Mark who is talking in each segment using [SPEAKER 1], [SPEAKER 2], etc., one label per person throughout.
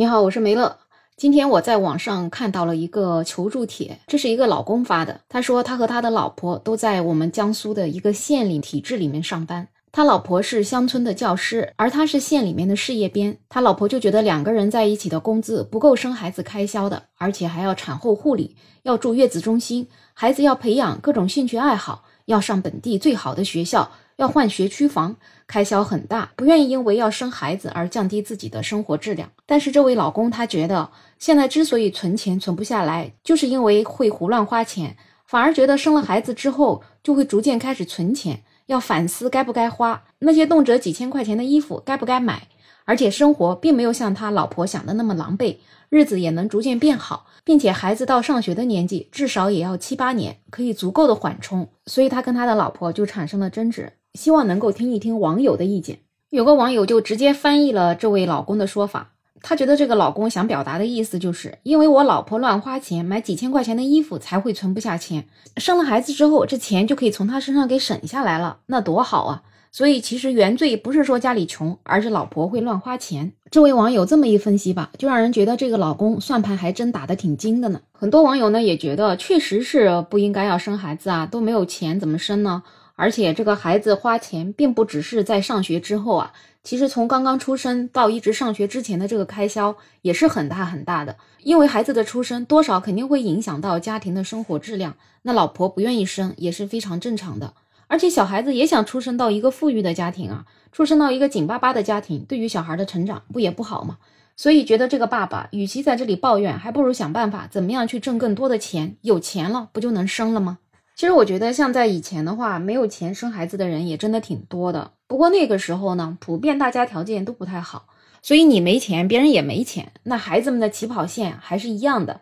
[SPEAKER 1] 你好，我是梅乐。今天我在网上看到了一个求助帖，这是一个老公发的。他说他和他的老婆都在我们江苏的一个县里体制里面上班，他老婆是乡村的教师，而他是县里面的事业编。他老婆就觉得两个人在一起的工资不够生孩子开销的，而且还要产后护理，要住月子中心，孩子要培养各种兴趣爱好，要上本地最好的学校。要换学区房，开销很大，不愿意因为要生孩子而降低自己的生活质量。但是这位老公他觉得，现在之所以存钱存不下来，就是因为会胡乱花钱，反而觉得生了孩子之后就会逐渐开始存钱，要反思该不该花那些动辄几千块钱的衣服该不该买，而且生活并没有像他老婆想的那么狼狈，日子也能逐渐变好，并且孩子到上学的年纪至少也要七八年，可以足够的缓冲，所以他跟他的老婆就产生了争执。希望能够听一听网友的意见。有个网友就直接翻译了这位老公的说法，他觉得这个老公想表达的意思就是，因为我老婆乱花钱买几千块钱的衣服，才会存不下钱。生了孩子之后，这钱就可以从他身上给省下来了，那多好啊！所以其实原罪不是说家里穷，而是老婆会乱花钱。这位网友这么一分析吧，就让人觉得这个老公算盘还真打得挺精的呢。很多网友呢也觉得，确实是不应该要生孩子啊，都没有钱怎么生呢？而且这个孩子花钱，并不只是在上学之后啊，其实从刚刚出生到一直上学之前的这个开销也是很大很大的。因为孩子的出生多少肯定会影响到家庭的生活质量，那老婆不愿意生也是非常正常的。而且小孩子也想出生到一个富裕的家庭啊，出生到一个紧巴巴的家庭，对于小孩的成长不也不好吗？所以觉得这个爸爸与其在这里抱怨，还不如想办法怎么样去挣更多的钱，有钱了不就能生了吗？其实我觉得，像在以前的话，没有钱生孩子的人也真的挺多的。不过那个时候呢，普遍大家条件都不太好，所以你没钱，别人也没钱，那孩子们的起跑线还是一样的。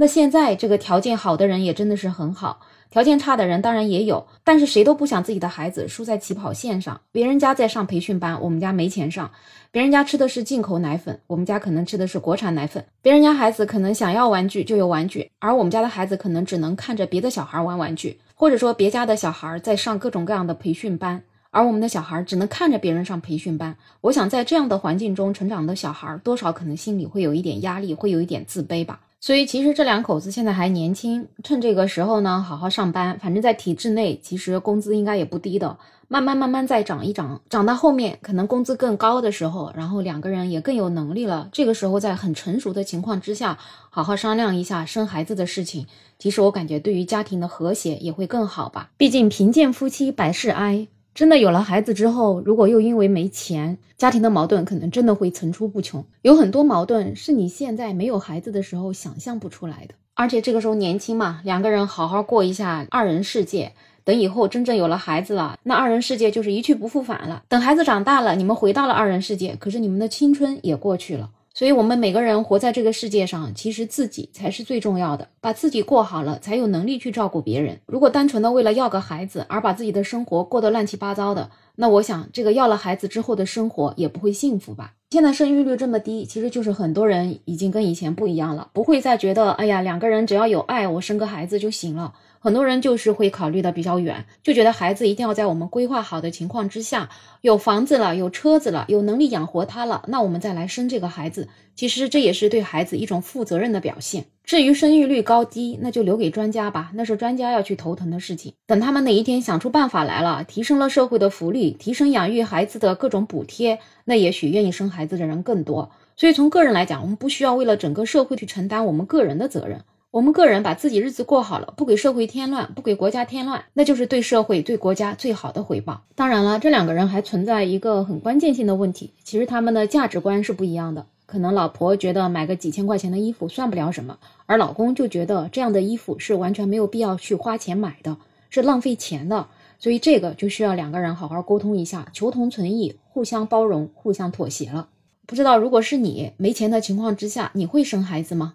[SPEAKER 1] 那现在这个条件好的人也真的是很好。条件差的人当然也有，但是谁都不想自己的孩子输在起跑线上。别人家在上培训班，我们家没钱上；别人家吃的是进口奶粉，我们家可能吃的是国产奶粉；别人家孩子可能想要玩具就有玩具，而我们家的孩子可能只能看着别的小孩玩玩具，或者说别家的小孩在上各种各样的培训班，而我们的小孩只能看着别人上培训班。我想在这样的环境中成长的小孩，多少可能心里会有一点压力，会有一点自卑吧。所以其实这两口子现在还年轻，趁这个时候呢，好好上班。反正，在体制内，其实工资应该也不低的。慢慢慢慢再涨一涨，涨到后面可能工资更高的时候，然后两个人也更有能力了。这个时候，在很成熟的情况之下，好好商量一下生孩子的事情。其实我感觉对于家庭的和谐也会更好吧。毕竟贫贱夫妻百事哀。真的有了孩子之后，如果又因为没钱，家庭的矛盾可能真的会层出不穷。有很多矛盾是你现在没有孩子的时候想象不出来的。而且这个时候年轻嘛，两个人好好过一下二人世界。等以后真正有了孩子了，那二人世界就是一去不复返了。等孩子长大了，你们回到了二人世界，可是你们的青春也过去了。所以，我们每个人活在这个世界上，其实自己才是最重要的。把自己过好了，才有能力去照顾别人。如果单纯的为了要个孩子而把自己的生活过得乱七八糟的，那我想，这个要了孩子之后的生活也不会幸福吧。现在生育率这么低，其实就是很多人已经跟以前不一样了，不会再觉得，哎呀，两个人只要有爱，我生个孩子就行了。很多人就是会考虑的比较远，就觉得孩子一定要在我们规划好的情况之下，有房子了，有车子了，有能力养活他了，那我们再来生这个孩子。其实这也是对孩子一种负责任的表现。至于生育率高低，那就留给专家吧，那是专家要去头疼的事情。等他们哪一天想出办法来了，提升了社会的福利，提升养育孩子的各种补贴，那也许愿意生孩子的人更多。所以从个人来讲，我们不需要为了整个社会去承担我们个人的责任。我们个人把自己日子过好了，不给社会添乱，不给国家添乱，那就是对社会、对国家最好的回报。当然了，这两个人还存在一个很关键性的问题，其实他们的价值观是不一样的。可能老婆觉得买个几千块钱的衣服算不了什么，而老公就觉得这样的衣服是完全没有必要去花钱买的，是浪费钱的。所以这个就需要两个人好好沟通一下，求同存异，互相包容，互相妥协了。不知道如果是你没钱的情况之下，你会生孩子吗？